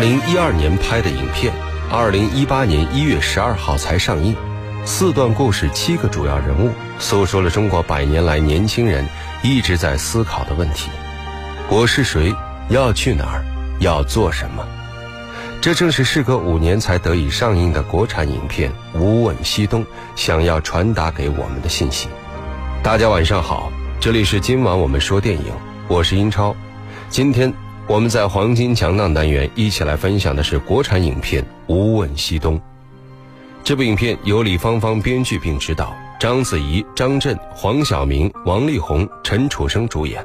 零一二年拍的影片，二零一八年一月十二号才上映。四段故事，七个主要人物，诉说了中国百年来年轻人一直在思考的问题：我是谁？要去哪儿？要做什么？这正是事隔五年才得以上映的国产影片《无问西东》想要传达给我们的信息。大家晚上好，这里是今晚我们说电影，我是英超。今天。我们在黄金强档单元一起来分享的是国产影片《无问西东》。这部影片由李芳芳编剧并执导，章子怡、张震、黄晓明、王力宏、陈楚生主演。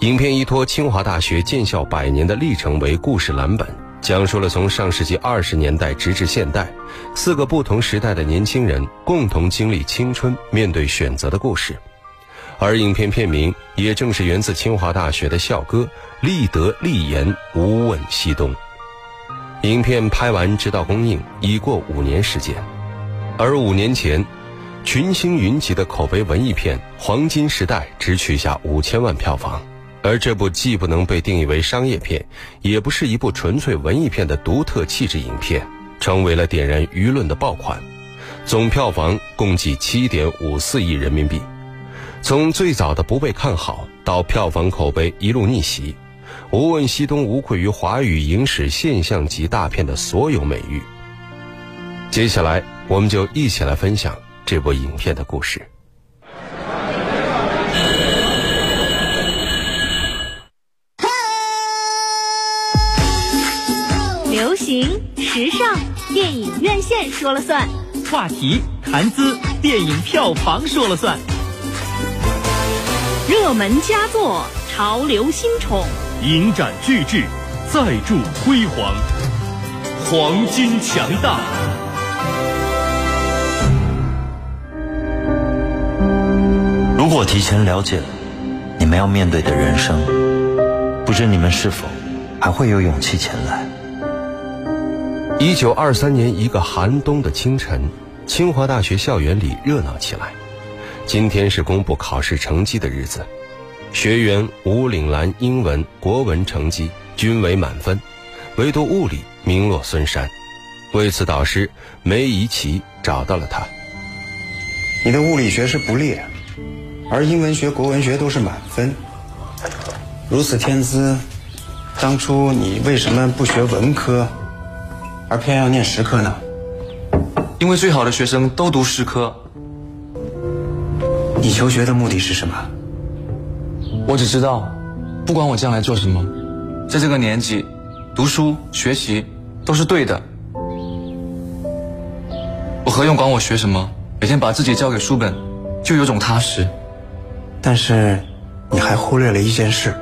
影片依托清华大学建校百年的历程为故事蓝本，讲述了从上世纪二十年代直至现代，四个不同时代的年轻人共同经历青春、面对选择的故事。而影片片名也正是源自清华大学的校歌“立德立言，无问西东”。影片拍完直到公映已过五年时间，而五年前，群星云集的口碑文艺片《黄金时代》只取下五千万票房，而这部既不能被定义为商业片，也不是一部纯粹文艺片的独特气质影片，成为了点燃舆论的爆款，总票房共计七点五四亿人民币。从最早的不被看好到票房口碑一路逆袭，《无问西东》无愧于华语影史现象级大片的所有美誉。接下来，我们就一起来分享这部影片的故事。流行时尚，电影院线说了算；话题谈资，电影票房说了算。热门佳作，潮流新宠，影展巨制，再铸辉煌，黄金强大。如果提前了解了你们要面对的人生，不知你们是否还会有勇气前来？一九二三年一个寒冬的清晨，清华大学校园里热闹起来。今天是公布考试成绩的日子，学员吴岭兰英文、国文成绩均为满分，唯独物理名落孙山。为此，导师梅贻琦找到了他。你的物理学是不列，而英文学、国文学都是满分。如此天资，当初你为什么不学文科，而偏要念实科呢？因为最好的学生都读实科。你求学的目的是什么？我只知道，不管我将来做什么，在这个年纪，读书学习都是对的。我何用管我学什么？每天把自己交给书本，就有种踏实。但是，你还忽略了一件事：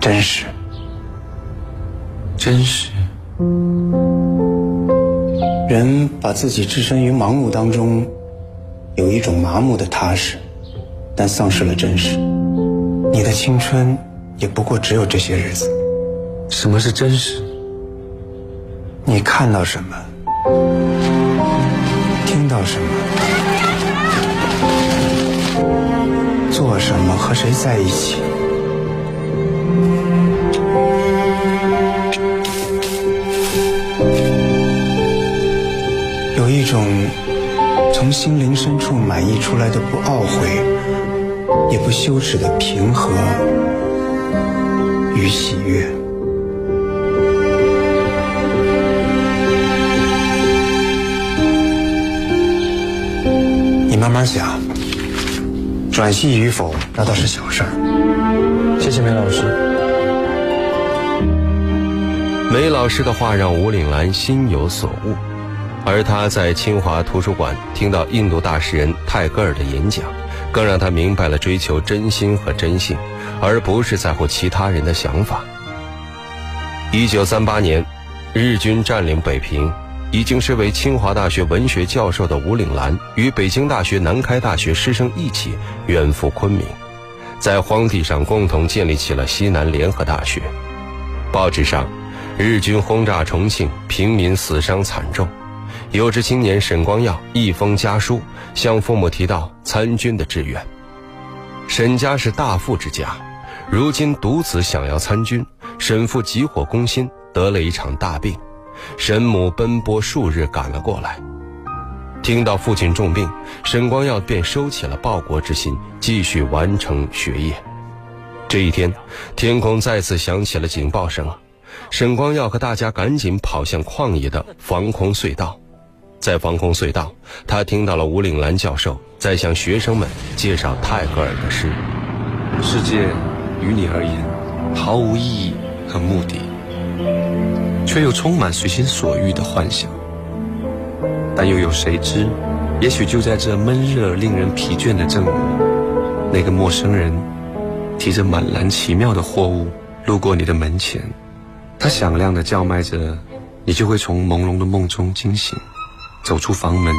真实。真实。人把自己置身于盲目当中。有一种麻木的踏实，但丧失了真实。你的青春也不过只有这些日子。什么是真实？你看到什么？听到什么？做什么？和谁在一起？有一种。从心灵深处满溢出来的不懊悔，也不羞耻的平和与喜悦。你慢慢想，转系与否那倒是小事儿。谢谢梅老师。梅老师的话让吴岭兰心有所悟。而他在清华图书馆听到印度大诗人泰戈尔的演讲，更让他明白了追求真心和真性，而不是在乎其他人的想法。一九三八年，日军占领北平，已经身为清华大学文学教授的吴岭兰，与北京大学、南开大学师生一起远赴昆明，在荒地上共同建立起了西南联合大学。报纸上，日军轰炸重庆，平民死伤惨重。有志青年沈光耀一封家书，向父母提到参军的志愿。沈家是大富之家，如今独子想要参军，沈父急火攻心，得了一场大病，沈母奔波数日赶了过来。听到父亲重病，沈光耀便收起了报国之心，继续完成学业。这一天，天空再次响起了警报声，沈光耀和大家赶紧跑向旷野的防空隧道。在防空隧道，他听到了吴岭兰教授在向学生们介绍泰戈尔的诗：“世界于你而言毫无意义和目的，却又充满随心所欲的幻想。但又有谁知，也许就在这闷热、令人疲倦的正午，那个陌生人提着满篮奇妙的货物路过你的门前，他响亮的叫卖着，你就会从朦胧的梦中惊醒。”走出房门，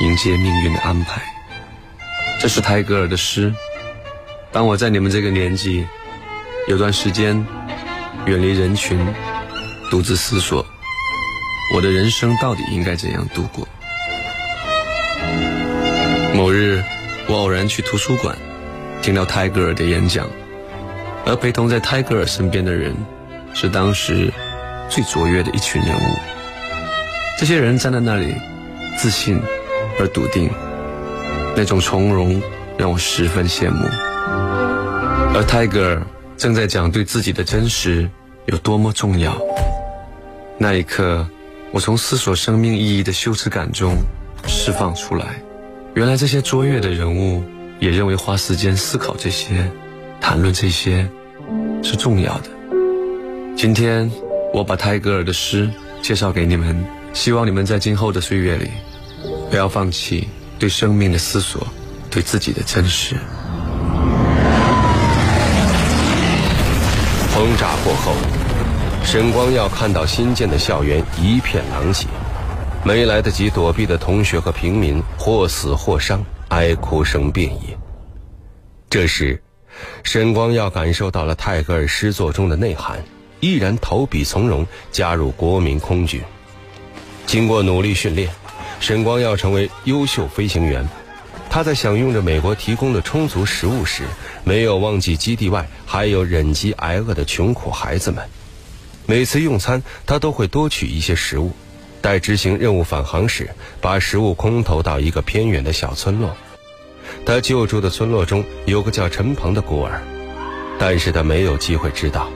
迎接命运的安排。这是泰戈尔的诗。当我在你们这个年纪，有段时间远离人群，独自思索，我的人生到底应该怎样度过？某日，我偶然去图书馆，听到泰戈尔的演讲，而陪同在泰戈尔身边的人，是当时最卓越的一群人物。这些人站在那里，自信而笃定，那种从容让我十分羡慕。而泰戈尔正在讲对自己的真实有多么重要。那一刻，我从思索生命意义的羞耻感中释放出来。原来这些卓越的人物也认为花时间思考这些、谈论这些是重要的。今天，我把泰戈尔的诗介绍给你们。希望你们在今后的岁月里，不要放弃对生命的思索，对自己的真实。轰炸过后，沈光耀看到新建的校园一片狼藉，没来得及躲避的同学和平民或死或伤，哀哭声遍野。这时，沈光耀感受到了泰戈尔诗作中的内涵，毅然投笔从戎，加入国民空军。经过努力训练，沈光耀成为优秀飞行员。他在享用着美国提供的充足食物时，没有忘记基地外还有忍饥挨饿的穷苦孩子们。每次用餐，他都会多取一些食物。待执行任务返航时，把食物空投到一个偏远的小村落。他救助的村落中有个叫陈鹏的孤儿，但是他没有机会知道，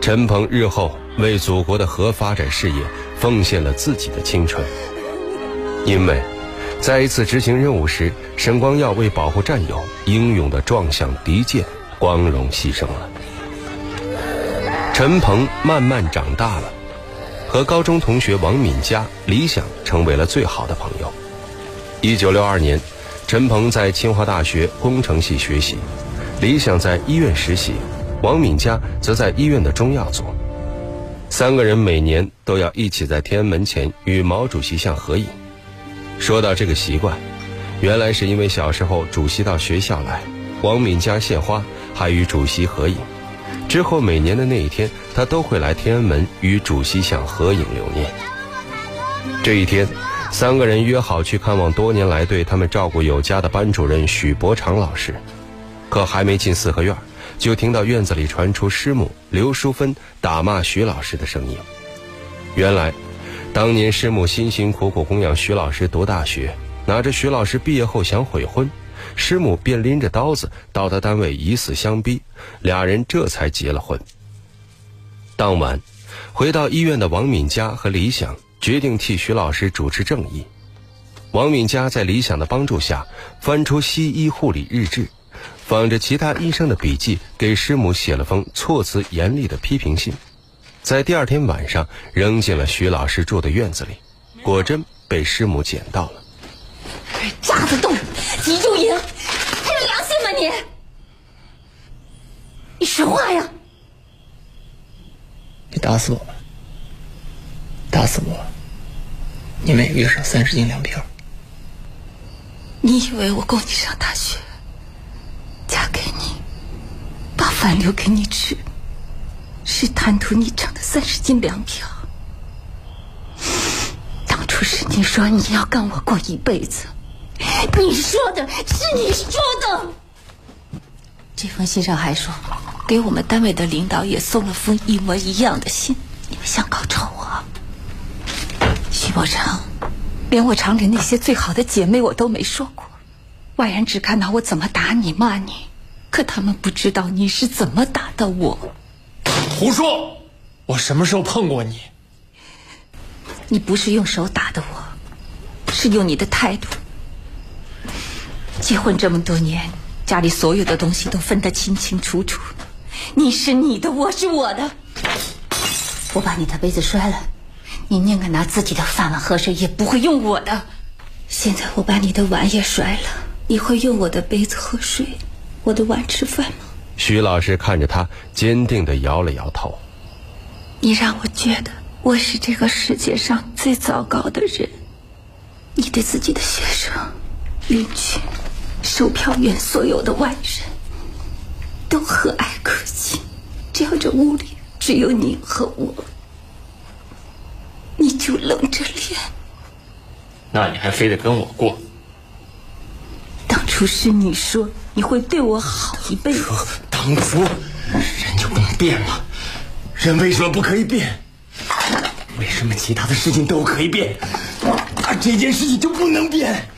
陈鹏日后为祖国的核发展事业。奉献了自己的青春，因为，在一次执行任务时，沈光耀为保护战友，英勇地撞向敌舰，光荣牺牲了。陈鹏慢慢长大了，和高中同学王敏佳、李想成为了最好的朋友。一九六二年，陈鹏在清华大学工程系学习，李想在医院实习，王敏佳则在医院的中药组。三个人每年都要一起在天安门前与毛主席像合影。说到这个习惯，原来是因为小时候主席到学校来，王敏佳献花，还与主席合影。之后每年的那一天，他都会来天安门与主席像合影留念。这一天，三个人约好去看望多年来对他们照顾有加的班主任许伯常老师，可还没进四合院。就听到院子里传出师母刘淑芬打骂徐老师的声音。原来，当年师母辛辛苦苦供养徐老师读大学，拿着徐老师毕业后想悔婚，师母便拎着刀子到他单位以死相逼，俩人这才结了婚。当晚，回到医院的王敏佳和李想决定替徐老师主持正义。王敏佳在李想的帮助下，翻出西医护理日志。仿着其他医生的笔记，给师母写了封措辞严厉的批评信，在第二天晚上扔进了徐老师住的院子里，果真被师母捡到了。渣子洞，急救营，还有良心吗你？你说话呀！你打死我吧，打死我，你每个月上三十斤粮票。你以为我供你上大学？嫁给你，把饭留给你吃，是贪图你挣的三十斤粮票。当初是你说你要跟我过一辈子，你说的是你说的。这封信上还说，给我们单位的领导也送了封一模一样的信。你们想搞臭我？徐伯成，连我厂里那些最好的姐妹我都没说过，外人只看到我怎么打你骂你，可他们不知道你是怎么打的我。胡说！我什么时候碰过你？你不是用手打的我，是用你的态度。结婚这么多年，家里所有的东西都分得清清楚楚，你是你的，我是我的。我把你的杯子摔了，你宁可拿自己的饭碗喝水，也不会用我的。现在我把你的碗也摔了，你会用我的杯子喝水，我的碗吃饭吗？徐老师看着他，坚定的摇了摇头。你让我觉得我是这个世界上最糟糕的人。你对自己的学生、邻居、售票员、所有的外人都和蔼可亲，只要这屋里只有你和我，你就冷着脸。那你还非得跟我过？不是你说你会对我好一辈子。当初人就不能变吗？人为什么不可以变？为什么其他的事情都可以变，而这件事情就不能变？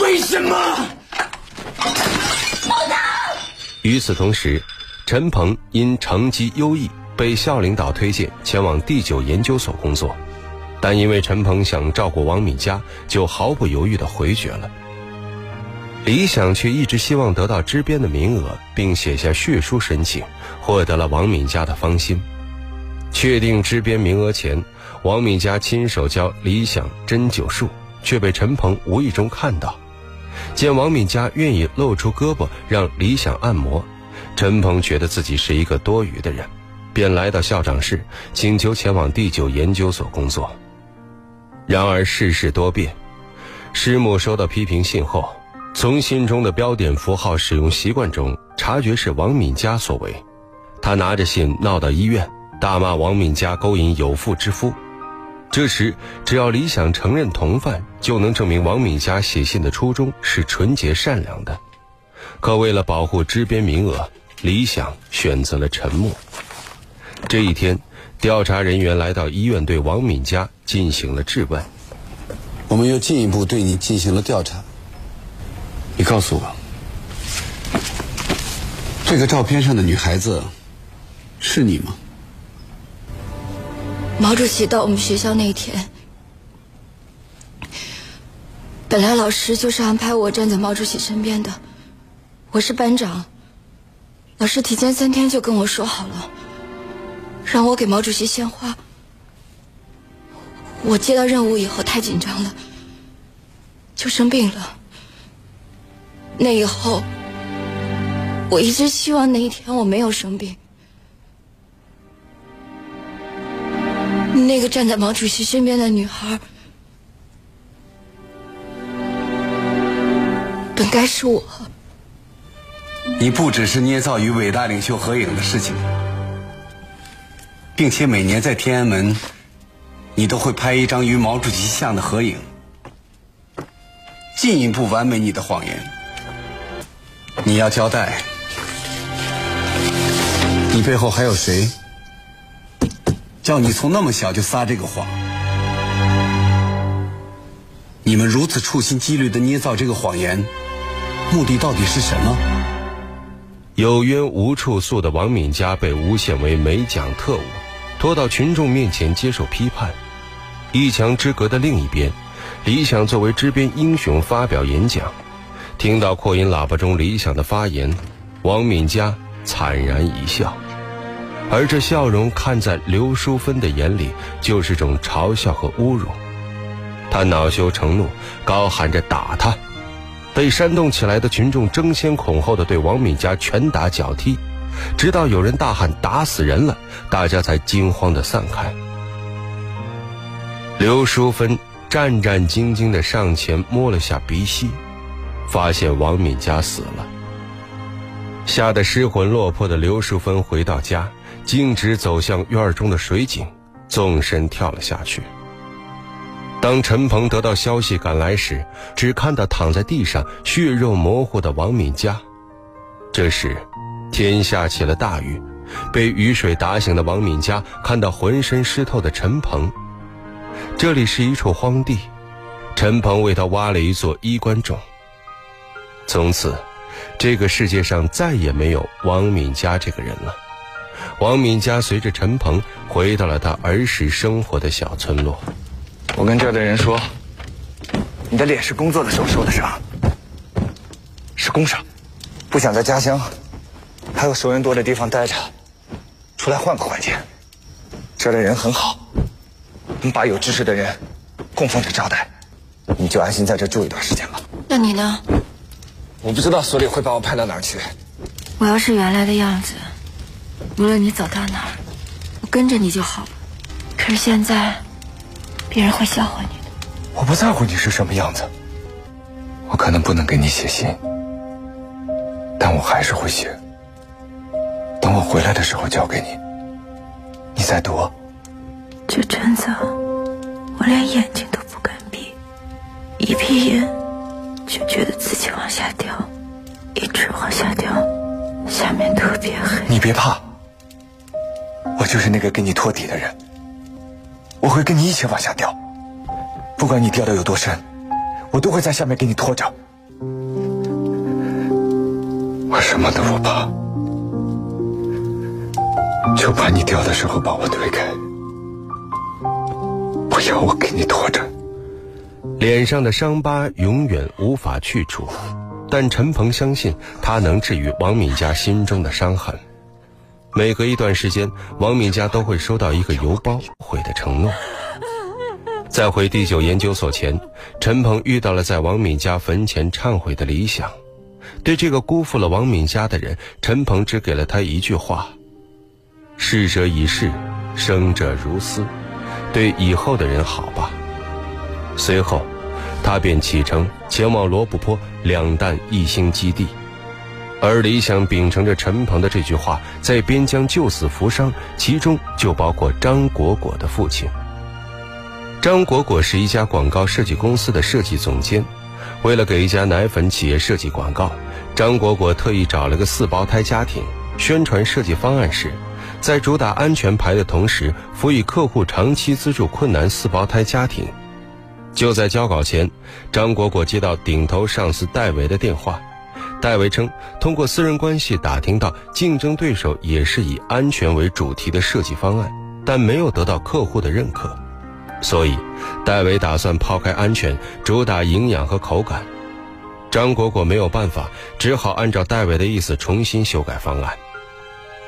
为什么？不能与此同时，陈鹏因成绩优异被校领导推荐前往第九研究所工作，但因为陈鹏想照顾王敏佳，就毫不犹豫的回绝了。李想却一直希望得到支边的名额，并写下血书申请，获得了王敏佳的芳心。确定支边名额前，王敏佳亲手教李想针灸术，却被陈鹏无意中看到。见王敏佳愿意露出胳膊让李想按摩，陈鹏觉得自己是一个多余的人，便来到校长室请求前往第九研究所工作。然而世事多变，师母收到批评信后。从信中的标点符号使用习惯中察觉是王敏佳所为，他拿着信闹到医院，大骂王敏佳勾引有妇之夫。这时，只要李想承认同犯，就能证明王敏佳写信的初衷是纯洁善良的。可为了保护支边名额，李想选择了沉默。这一天，调查人员来到医院，对王敏佳进行了质问。我们又进一步对你进行了调查。你告诉我，这个照片上的女孩子是你吗？毛主席到我们学校那一天，本来老师就是安排我站在毛主席身边的，我是班长。老师提前三天就跟我说好了，让我给毛主席献花。我接到任务以后太紧张了，就生病了。那以后，我一直希望那一天我没有生病。那个站在毛主席身边的女孩，本该是我。你不只是捏造与伟大领袖合影的事情，并且每年在天安门，你都会拍一张与毛主席像的合影，进一步完美你的谎言。你要交代，你背后还有谁？叫你从那么小就撒这个谎？你们如此处心积虑的捏造这个谎言，目的到底是什么？有冤无处诉的王敏佳被诬陷为美蒋特务，拖到群众面前接受批判。一墙之隔的另一边，李想作为支边英雄发表演讲。听到扩音喇叭中理想的发言，王敏佳惨然一笑，而这笑容看在刘淑芬的眼里就是种嘲笑和侮辱。他恼羞成怒，高喊着打他。被煽动起来的群众争先恐后的对王敏佳拳打脚踢，直到有人大喊打死人了，大家才惊慌的散开。刘淑芬战战兢兢的上前摸了下鼻息。发现王敏佳死了，吓得失魂落魄的刘淑芬回到家，径直走向院中的水井，纵身跳了下去。当陈鹏得到消息赶来时，只看到躺在地上血肉模糊的王敏佳。这时，天下起了大雨，被雨水打醒的王敏佳看到浑身湿透的陈鹏。这里是一处荒地，陈鹏为他挖了一座衣冠冢。从此，这个世界上再也没有王敏佳这个人了。王敏佳随着陈鹏回到了他儿时生活的小村落。我跟这儿的人说，你的脸是工作的时候受的伤，是工伤，不想在家乡还有熟人多的地方待着，出来换个环境。这儿的人很好，能把有知识的人供奉着招待，你就安心在这住一段时间吧。那你呢？我不知道所里会把我派到哪儿去。我要是原来的样子。无论你走到哪儿，我跟着你就好了。可是现在，别人会笑话你的。我不在乎你是什么样子，我可能不能给你写信，但我还是会写。等我回来的时候交给你，你再读。这阵子，我连眼睛都不敢闭，一闭眼就觉得自己往下掉，一直往下掉，下面特别黑。你别怕。我就是那个给你托底的人，我会跟你一起往下掉，不管你掉的有多深，我都会在下面给你拖着。我什么都不怕，就怕你掉的时候把我推开，不要我给你拖着。脸上的伤疤永远无法去除，但陈鹏相信他能治愈王敏佳心中的伤痕。每隔一段时间，王敏佳都会收到一个邮包回的承诺。在回第九研究所前，陈鹏遇到了在王敏佳坟前忏悔的理想。对这个辜负了王敏佳的人，陈鹏只给了他一句话：“逝者已逝，生者如斯，对以后的人好吧。”随后，他便启程前往罗布泊两弹一星基地。而李想秉承着陈鹏的这句话，在边疆救死扶伤，其中就包括张果果的父亲。张果果是一家广告设计公司的设计总监，为了给一家奶粉企业设计广告，张果果特意找了个四胞胎家庭。宣传设计方案时，在主打安全牌的同时，辅以客户长期资助困难四胞胎家庭。就在交稿前，张果果接到顶头上司戴维的电话。戴维称，通过私人关系打听到竞争对手也是以安全为主题的设计方案，但没有得到客户的认可，所以戴维打算抛开安全，主打营养和口感。张果果没有办法，只好按照戴维的意思重新修改方案。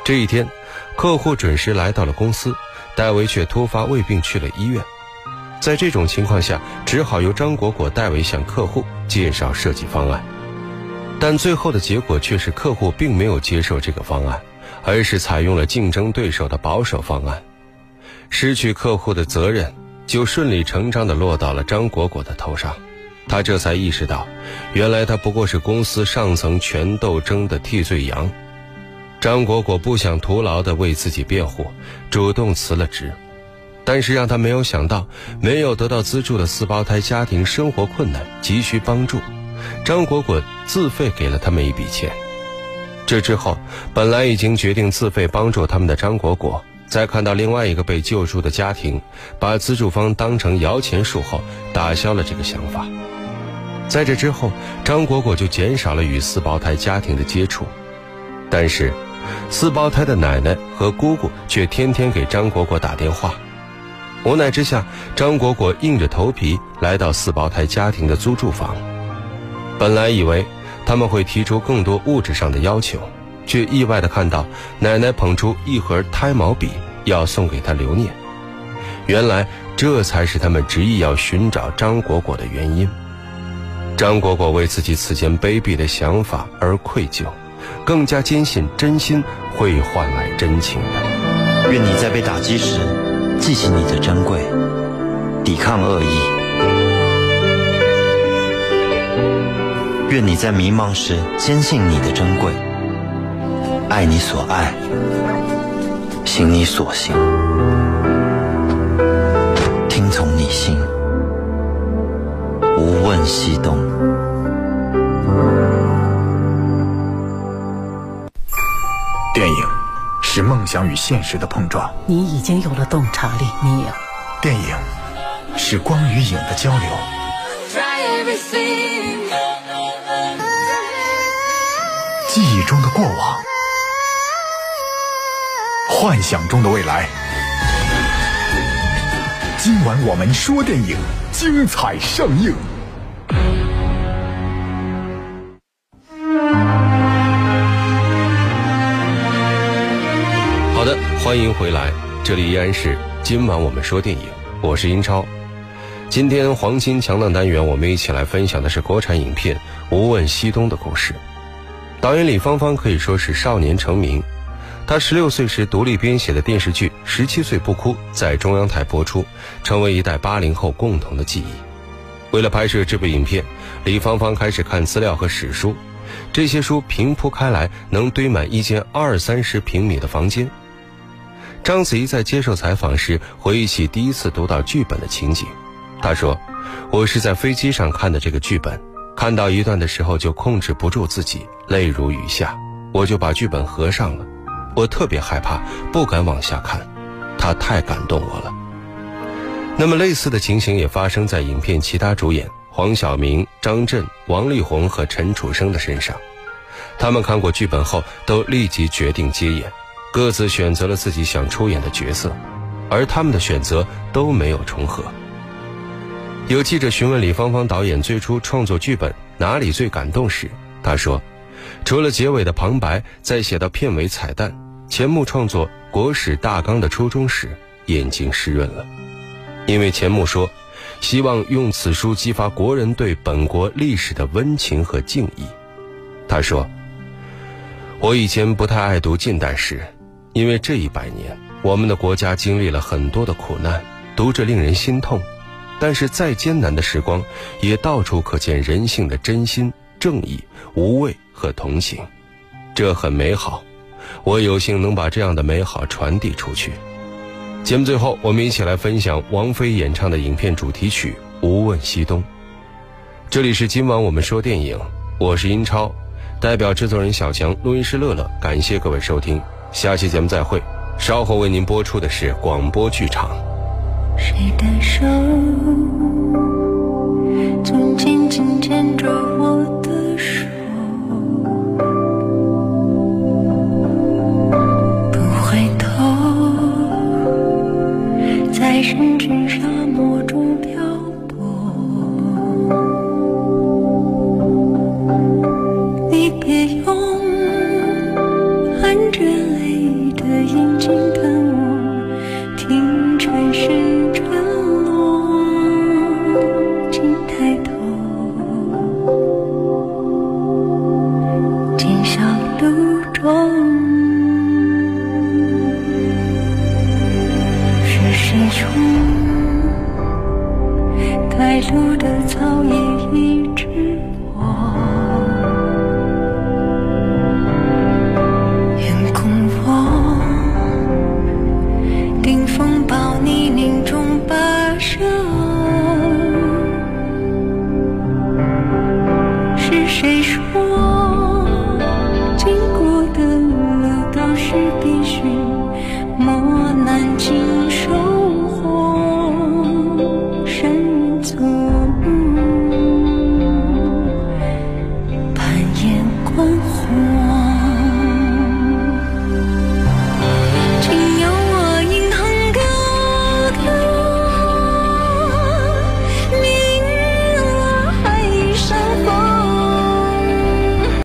这一天，客户准时来到了公司，戴维却突发胃病去了医院。在这种情况下，只好由张果果代为向客户介绍设计方案。但最后的结果却是客户并没有接受这个方案，而是采用了竞争对手的保守方案。失去客户的责任就顺理成章地落到了张果果的头上。他这才意识到，原来他不过是公司上层权斗争的替罪羊。张果果不想徒劳地为自己辩护，主动辞了职。但是让他没有想到，没有得到资助的四胞胎家庭生活困难，急需帮助。张果果自费给了他们一笔钱。这之后，本来已经决定自费帮助他们的张果果，在看到另外一个被救助的家庭把资助方当成摇钱树后，打消了这个想法。在这之后，张果果就减少了与四胞胎家庭的接触。但是，四胞胎的奶奶和姑姑却天天给张果果打电话。无奈之下，张果果硬着头皮来到四胞胎家庭的租住房。本来以为他们会提出更多物质上的要求，却意外的看到奶奶捧出一盒胎毛笔要送给他留念。原来这才是他们执意要寻找张果果的原因。张果果为自己此前卑鄙的想法而愧疚，更加坚信真心会换来真情的。愿你在被打击时记起你的珍贵，抵抗恶意。愿你在迷茫时坚信你的珍贵，爱你所爱，行你所行，听从你心，无问西东。梦想与现实的碰撞，你已经有了洞察力，你有。电影是光与影的交流，记忆中的过往，幻想中的未来。今晚我们说电影，精彩上映。欢迎回来，这里依然是今晚我们说电影，我是英超。今天黄金强档单元，我们一起来分享的是国产影片《无问西东》的故事。导演李芳芳可以说是少年成名，她十六岁时独立编写的电视剧《十七岁不哭》在中央台播出，成为一代八零后共同的记忆。为了拍摄这部影片，李芳芳开始看资料和史书，这些书平铺开来，能堆满一间二三十平米的房间。章子怡在接受采访时回忆起第一次读到剧本的情景，她说：“我是在飞机上看的这个剧本，看到一段的时候就控制不住自己，泪如雨下，我就把剧本合上了。我特别害怕，不敢往下看，他太感动我了。”那么类似的情形也发生在影片其他主演黄晓明、张震、王力宏和陈楚生的身上，他们看过剧本后都立即决定接演。各自选择了自己想出演的角色，而他们的选择都没有重合。有记者询问李芳芳导演最初创作剧本哪里最感动时，他说：“除了结尾的旁白，在写到片尾彩蛋，钱穆创作国史大纲的初衷时，眼睛湿润了，因为钱穆说，希望用此书激发国人对本国历史的温情和敬意。他说：“我以前不太爱读近代史。”因为这一百年，我们的国家经历了很多的苦难，读着令人心痛。但是再艰难的时光，也到处可见人性的真心、正义、无畏和同情，这很美好。我有幸能把这样的美好传递出去。节目最后，我们一起来分享王菲演唱的影片主题曲《无问西东》。这里是今晚我们说电影，我是英超，代表制作人小强、录音师乐乐，感谢各位收听。下期节目再会，稍后为您播出的是广播剧场。谁的手紧紧牵着